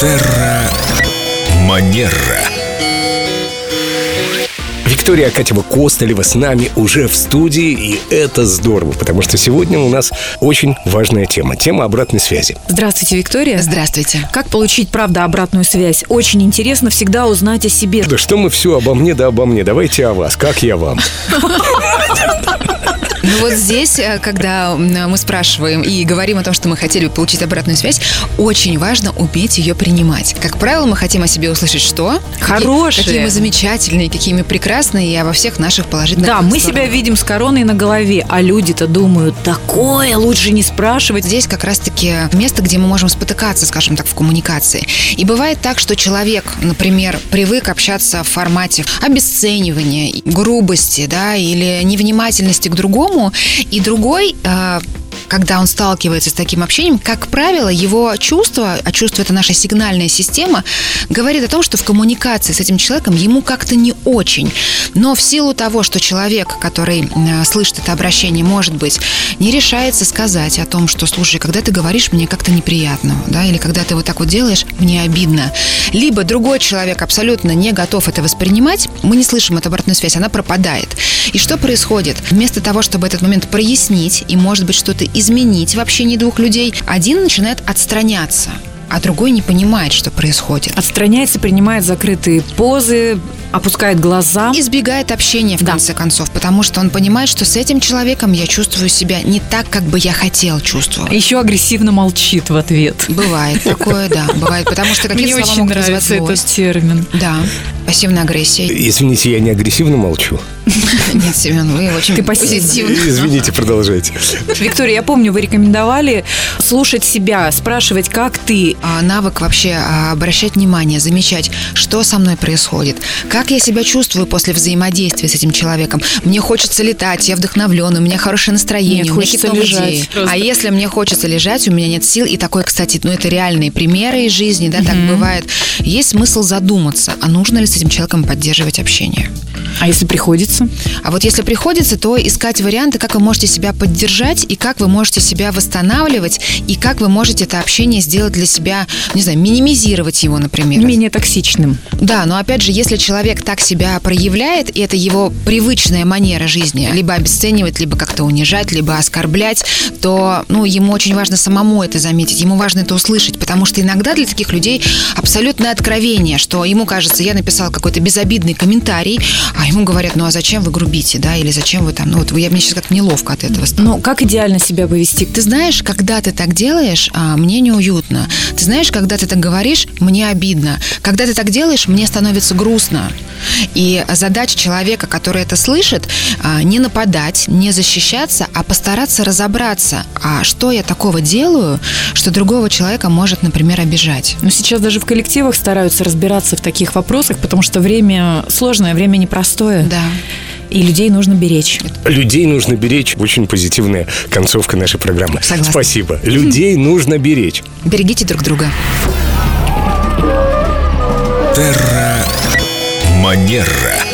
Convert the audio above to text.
Терра Манера. Виктория Акатьева Костолева с нами уже в студии, и это здорово, потому что сегодня у нас очень важная тема. Тема обратной связи. Здравствуйте, Виктория. Здравствуйте. Как получить, правда, обратную связь? Очень интересно всегда узнать о себе. Да что мы все обо мне, да обо мне. Давайте о вас. Как я вам? Ну вот здесь, э, когда мы спрашиваем и говорим о том, что мы хотели бы получить обратную связь, очень важно уметь ее принимать. Как правило, мы хотим о себе услышать что? Хорошее. Какие, какие мы замечательные, какие мы прекрасные, и обо всех наших положительных Да, мы сторонах. себя видим с короной на голове, а люди-то думают, такое лучше не спрашивать. Здесь как раз-таки место, где мы можем спотыкаться, скажем так, в коммуникации. И бывает так, что человек, например, привык общаться в формате обесценивания, грубости, да, или невнимательности к другому, и другой э, когда он сталкивается с таким общением, как правило, его чувство, а чувство это наша сигнальная система, говорит о том, что в коммуникации с этим человеком ему как-то не очень. Но в силу того, что человек, который э, слышит это обращение, может быть, не решается сказать о том, что, слушай, когда ты говоришь, мне как-то неприятно, да, или когда ты вот так вот делаешь, мне обидно. Либо другой человек абсолютно не готов это воспринимать, мы не слышим эту обратную связь, она пропадает. И что происходит? Вместо того, чтобы этот момент прояснить и, может быть, что-то изменить в общении двух людей, один начинает отстраняться, а другой не понимает, что происходит. Отстраняется, принимает закрытые позы, опускает глаза. Избегает общения, в Да. конце концов, потому что он понимает, что с этим человеком я чувствую себя не так, как бы я хотел чувствовать. Еще агрессивно молчит в ответ. Бывает такое, да, бывает, потому что какие Мне слова очень могут нравится этот термин. Да, пассивная агрессия. Извините, я не агрессивно молчу. Нет, Семен, вы очень Ты позитивны. Извините, продолжайте. Виктория, я помню, вы рекомендовали слушать себя, спрашивать, как ты. А, навык вообще а, обращать внимание, замечать, что со мной происходит, как я себя чувствую после взаимодействия с этим человеком. Мне хочется летать, я вдохновлен, у меня хорошее настроение, Нет, у меня хочется лежать идеи. просто. А если мне хочется лежать, у меня нет сил, и такое, кстати, ну это реальные примеры из жизни, да, так бывает. Есть смысл задуматься, а нужно ли с этим человеком поддерживать общение. А если приходится? А вот если приходится, то искать варианты, как вы можете себя поддержать, и как вы можете себя восстанавливать, и как вы можете это общение сделать для себя, не знаю, минимизировать его, например. Менее токсичным. Да, но опять же, если человек так себя проявляет, и это его привычная манера жизни, либо обесценивать, либо как-то унижать, либо оскорблять, то ну, ему очень важно самому это заметить, ему важно это услышать, потому что иногда для таких людей абсолютное откровение, что ему кажется, я написал какой-то безобидный комментарий, а ему говорят, ну а зачем вы грубите, да, или зачем вы там, ну вот я, мне сейчас как неловко от этого стало. Ну, как идеально себя повести? Ты знаешь, когда ты так делаешь, а, мне неуютно. Ты знаешь, когда ты так говоришь, мне обидно. Когда ты так делаешь, мне становится грустно. И задача человека, который это слышит, а, не нападать, не защищаться, а постараться разобраться, а что я такого делаю, что другого человека может, например, обижать. Ну, сейчас даже в коллективах стараются разбираться в таких вопросах, потому что время сложное, время непростое. Да. И людей нужно беречь. Людей нужно беречь. Очень позитивная концовка нашей программы. Согласна. Спасибо. Людей нужно беречь. Берегите друг друга. Терра Манера.